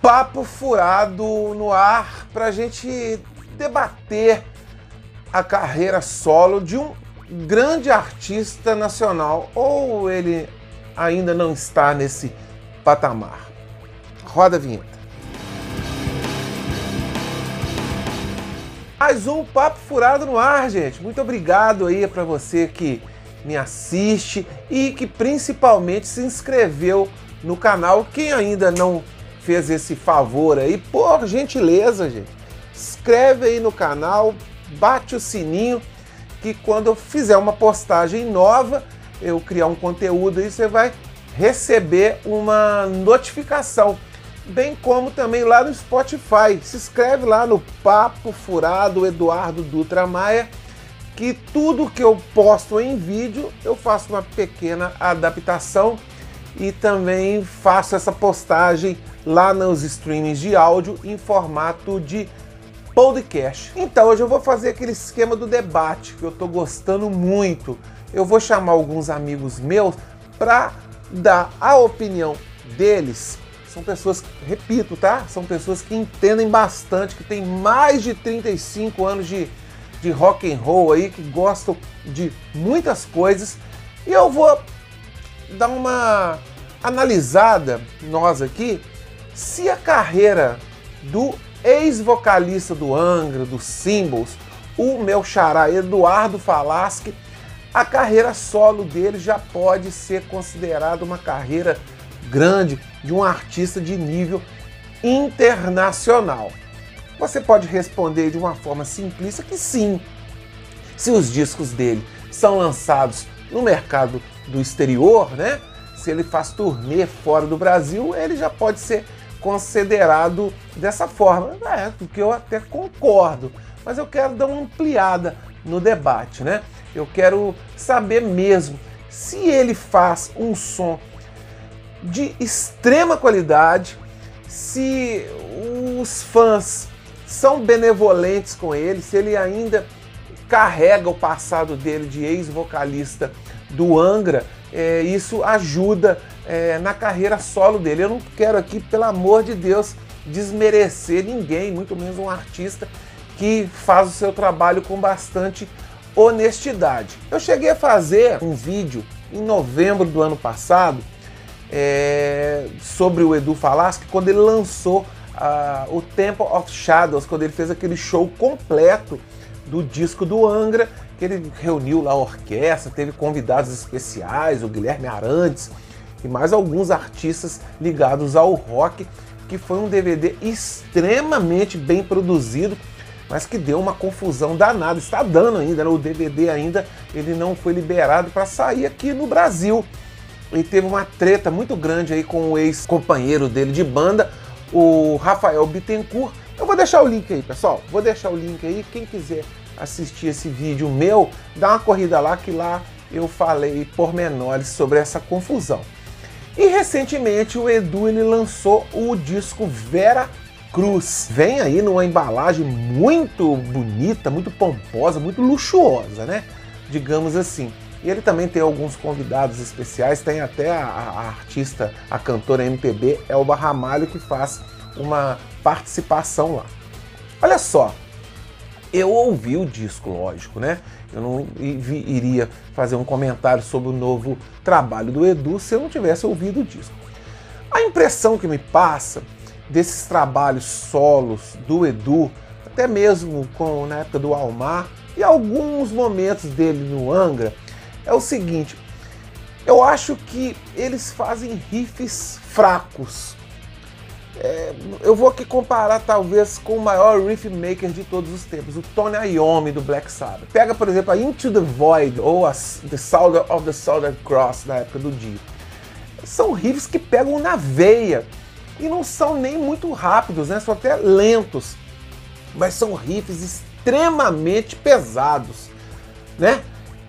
papo furado no ar para a gente debater a carreira solo de um grande artista nacional, ou ele ainda não está nesse patamar. Roda a vinheta. Mais um papo furado no ar, gente. Muito obrigado aí para você que me assiste e que principalmente se inscreveu no canal. Quem ainda não fez esse favor aí, por gentileza, gente, inscreve aí no canal, bate o sininho, que quando eu fizer uma postagem nova, eu criar um conteúdo aí, você vai receber uma notificação. Bem como também lá no Spotify. Se inscreve lá no Papo Furado Eduardo Dutra Maia, que tudo que eu posto em vídeo eu faço uma pequena adaptação e também faço essa postagem lá nos streamings de áudio em formato de podcast. Então hoje eu vou fazer aquele esquema do debate que eu estou gostando muito. Eu vou chamar alguns amigos meus para dar a opinião deles. São pessoas, repito, tá? São pessoas que entendem bastante, que têm mais de 35 anos de, de rock and roll aí, que gostam de muitas coisas. E eu vou dar uma analisada, nós aqui, se a carreira do ex-vocalista do Angra, do Symbols, o meu xará Eduardo Falaschi, a carreira solo dele já pode ser considerada uma carreira grande de um artista de nível internacional. Você pode responder de uma forma simplista que sim. Se os discos dele são lançados no mercado do exterior, né? Se ele faz turnê fora do Brasil, ele já pode ser considerado dessa forma. É, porque eu até concordo, mas eu quero dar uma ampliada no debate, né? Eu quero saber mesmo se ele faz um som de extrema qualidade, se os fãs são benevolentes com ele, se ele ainda carrega o passado dele de ex-vocalista do Angra, é, isso ajuda é, na carreira solo dele. Eu não quero aqui, pelo amor de Deus, desmerecer ninguém, muito menos um artista que faz o seu trabalho com bastante honestidade. Eu cheguei a fazer um vídeo em novembro do ano passado é, sobre o Edu Falaschi quando ele lançou uh, o Temple of Shadows, quando ele fez aquele show completo do disco do Angra, que ele reuniu lá a orquestra, teve convidados especiais, o Guilherme Arantes e mais alguns artistas ligados ao rock, que foi um DVD extremamente bem produzido, mas que deu uma confusão danada. Está dando ainda, né? o DVD ainda ele não foi liberado para sair aqui no Brasil. E teve uma treta muito grande aí com o ex-companheiro dele de banda, o Rafael Bittencourt. Eu vou deixar o link aí, pessoal. Vou deixar o link aí. Quem quiser assistir esse vídeo meu, dá uma corrida lá que lá eu falei pormenores sobre essa confusão. E recentemente o Edu ele lançou o disco Vera Cruz. Vem aí numa embalagem muito bonita, muito pomposa, muito luxuosa, né? Digamos assim. E ele também tem alguns convidados especiais, tem até a, a artista, a cantora MPB Elba Ramalho, que faz uma participação lá. Olha só, eu ouvi o disco, lógico, né? Eu não iria fazer um comentário sobre o novo trabalho do Edu se eu não tivesse ouvido o disco. A impressão que me passa desses trabalhos solos do Edu, até mesmo com, na época do Almar, e alguns momentos dele no Angra, é o seguinte: eu acho que eles fazem riffs fracos. É, eu vou aqui comparar talvez com o maior riff maker de todos os tempos, o Tony Iommi do Black Sabbath. Pega, por exemplo, a Into the Void ou a The Soldier of the Southern Cross na época do Dio. São riffs que pegam na veia e não são nem muito rápidos, né? São até lentos, mas são riffs extremamente pesados, né?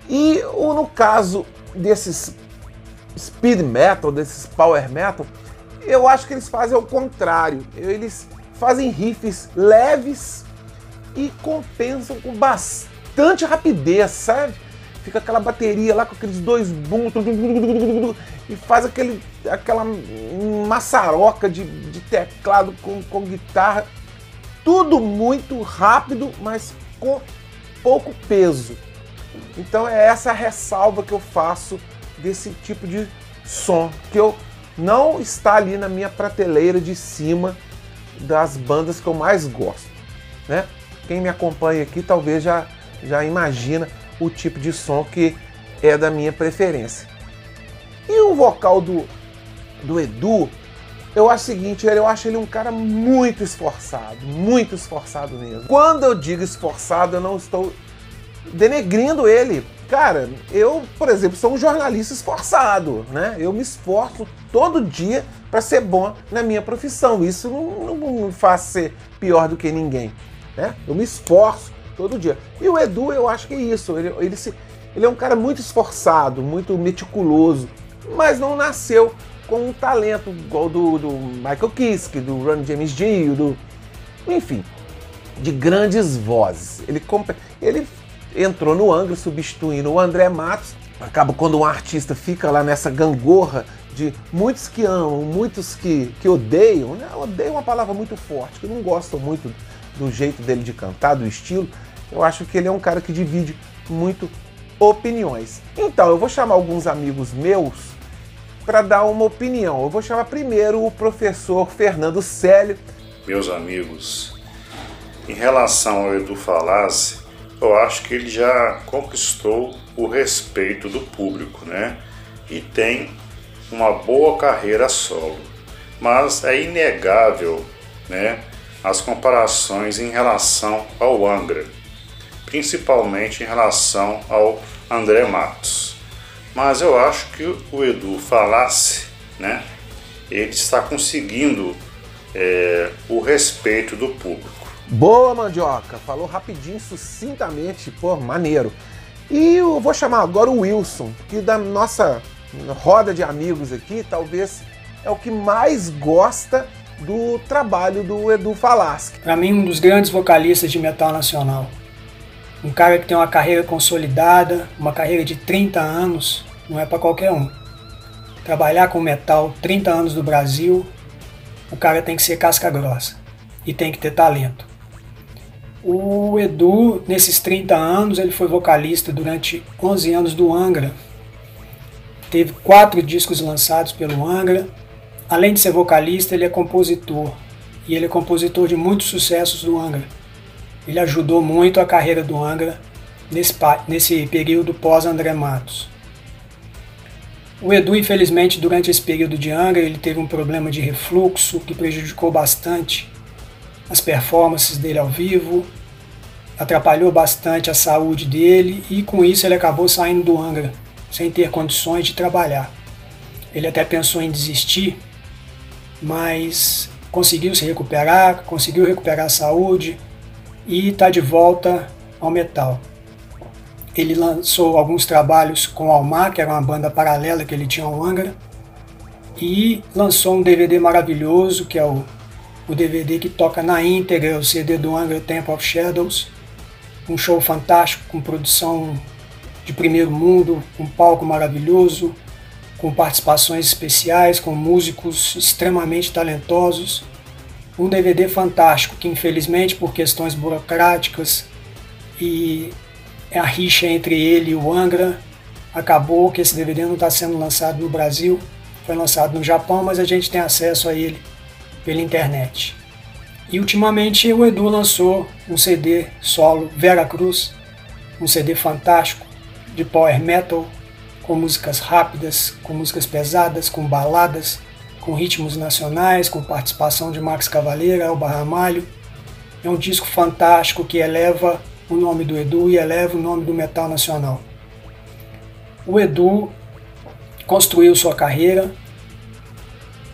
E no caso desses speed metal, desses power metal, eu acho que eles fazem o contrário. Eles fazem riffs leves e compensam com bastante rapidez, sabe? fica aquela bateria lá com aqueles dois bumos e faz aquele, aquela maçaroca de, de teclado com, com guitarra. Tudo muito rápido, mas com pouco peso. Então é essa ressalva que eu faço desse tipo de som, que eu não está ali na minha prateleira de cima das bandas que eu mais gosto, né? Quem me acompanha aqui talvez já já imagina o tipo de som que é da minha preferência. E o vocal do, do Edu, eu acho o seguinte, eu acho ele um cara muito esforçado, muito esforçado mesmo. Quando eu digo esforçado, eu não estou denegrindo ele. Cara, eu, por exemplo, sou um jornalista esforçado, né? Eu me esforço todo dia para ser bom na minha profissão. Isso não, não me faz ser pior do que ninguém, né? Eu me esforço todo dia. E o Edu, eu acho que é isso. Ele, ele, se, ele é um cara muito esforçado, muito meticuloso, mas não nasceu com um talento igual do, do Michael Kiske, do Ron James Dio, do. Enfim, de grandes vozes. Ele, ele entrou no Angra substituindo o André Matos. Acaba quando um artista fica lá nessa gangorra de muitos que amam, muitos que, que odeiam, né? Odeio uma palavra muito forte, que não gostam muito do jeito dele de cantar, do estilo. Eu acho que ele é um cara que divide muito opiniões. Então, eu vou chamar alguns amigos meus para dar uma opinião. Eu vou chamar primeiro o professor Fernando Célio. Meus amigos, em relação ao Edu Falassi, eu acho que ele já conquistou o respeito do público, né? E tem uma boa carreira solo. Mas é inegável, né, as comparações em relação ao Angra principalmente em relação ao André Matos. Mas eu acho que o Edu falasse, né? Ele está conseguindo é, o respeito do público. Boa, Mandioca! Falou rapidinho, sucintamente, pô, maneiro. E eu vou chamar agora o Wilson, que da nossa roda de amigos aqui, talvez é o que mais gosta do trabalho do Edu Falaschi. Para mim, um dos grandes vocalistas de metal nacional. Um cara que tem uma carreira consolidada, uma carreira de 30 anos, não é para qualquer um. Trabalhar com metal 30 anos no Brasil, o cara tem que ser casca grossa e tem que ter talento. O Edu, nesses 30 anos, ele foi vocalista durante 11 anos do Angra. Teve quatro discos lançados pelo Angra. Além de ser vocalista, ele é compositor. E ele é compositor de muitos sucessos do Angra ele ajudou muito a carreira do Angra nesse, nesse período pós-André Matos. O Edu, infelizmente, durante esse período de Angra, ele teve um problema de refluxo que prejudicou bastante as performances dele ao vivo, atrapalhou bastante a saúde dele e com isso ele acabou saindo do Angra sem ter condições de trabalhar. Ele até pensou em desistir, mas conseguiu se recuperar, conseguiu recuperar a saúde, e está de volta ao metal. Ele lançou alguns trabalhos com o Almar, que era uma banda paralela que ele tinha ao Angra, e lançou um DVD maravilhoso, que é o, o DVD que toca na íntegra o CD do Angra Temple of Shadows. Um show fantástico, com produção de primeiro mundo, um palco maravilhoso, com participações especiais, com músicos extremamente talentosos. Um DVD fantástico que infelizmente por questões burocráticas e a rixa entre ele e o Angra acabou que esse DVD não está sendo lançado no Brasil, foi lançado no Japão, mas a gente tem acesso a ele pela internet. E ultimamente o Edu lançou um CD solo Vera Cruz, um CD fantástico de power metal com músicas rápidas, com músicas pesadas, com baladas com ritmos nacionais, com participação de Max Cavaleira, Elba Ramalho. É um disco fantástico que eleva o nome do Edu e eleva o nome do metal nacional. O Edu construiu sua carreira,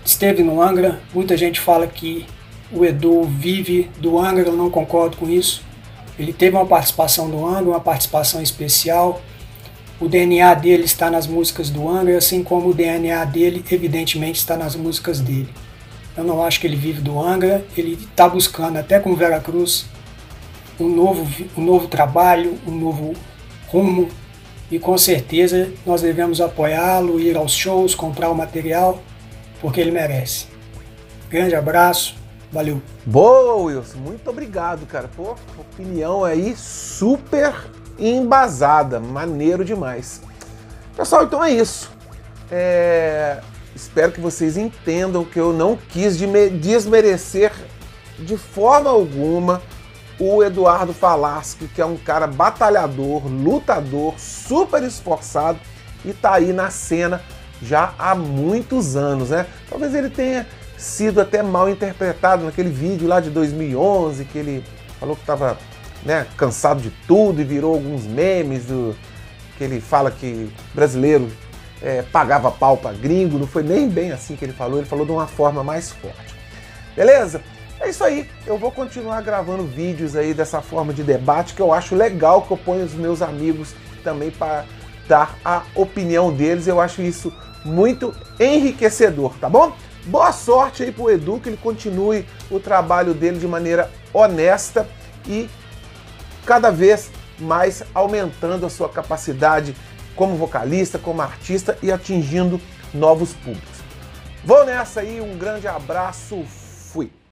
esteve no Angra. Muita gente fala que o Edu vive do Angra, eu não concordo com isso. Ele teve uma participação do Angra, uma participação especial o DNA dele está nas músicas do Angra, assim como o DNA dele, evidentemente, está nas músicas dele. Eu não acho que ele vive do Angra, ele está buscando, até com Vera Cruz, um novo, um novo trabalho, um novo rumo, e com certeza nós devemos apoiá-lo, ir aos shows, comprar o material, porque ele merece. Grande abraço, valeu. Boa, Wilson, muito obrigado, cara. Pô, opinião aí super embasada, maneiro demais. Pessoal, então é isso. É... Espero que vocês entendam que eu não quis desmerecer de forma alguma o Eduardo Falaschi, que é um cara batalhador, lutador, super esforçado e tá aí na cena já há muitos anos, né? Talvez ele tenha sido até mal interpretado naquele vídeo lá de 2011 que ele falou que estava né, cansado de tudo e virou alguns memes do que ele fala que brasileiro é, pagava pau para gringo, não foi nem bem assim que ele falou, ele falou de uma forma mais forte. Beleza? É isso aí, eu vou continuar gravando vídeos aí dessa forma de debate que eu acho legal, que eu ponho os meus amigos também para dar a opinião deles, eu acho isso muito enriquecedor, tá bom? Boa sorte aí pro Edu, que ele continue o trabalho dele de maneira honesta e cada vez mais aumentando a sua capacidade como vocalista, como artista e atingindo novos públicos. Vou nessa aí, um grande abraço, fui!